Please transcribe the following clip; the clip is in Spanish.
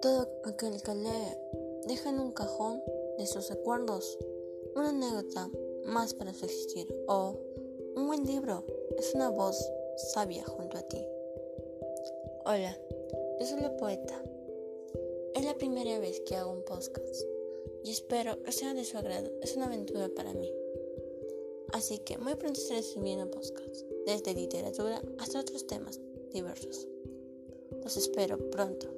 Todo aquel que lee deja en un cajón de sus recuerdos una anécdota más para su existir o un buen libro es una voz sabia junto a ti. Hola, yo soy la poeta. Es la primera vez que hago un podcast y espero que sea de su agrado. Es una aventura para mí. Así que muy pronto estaré subiendo podcasts, desde literatura hasta otros temas diversos. Los espero pronto.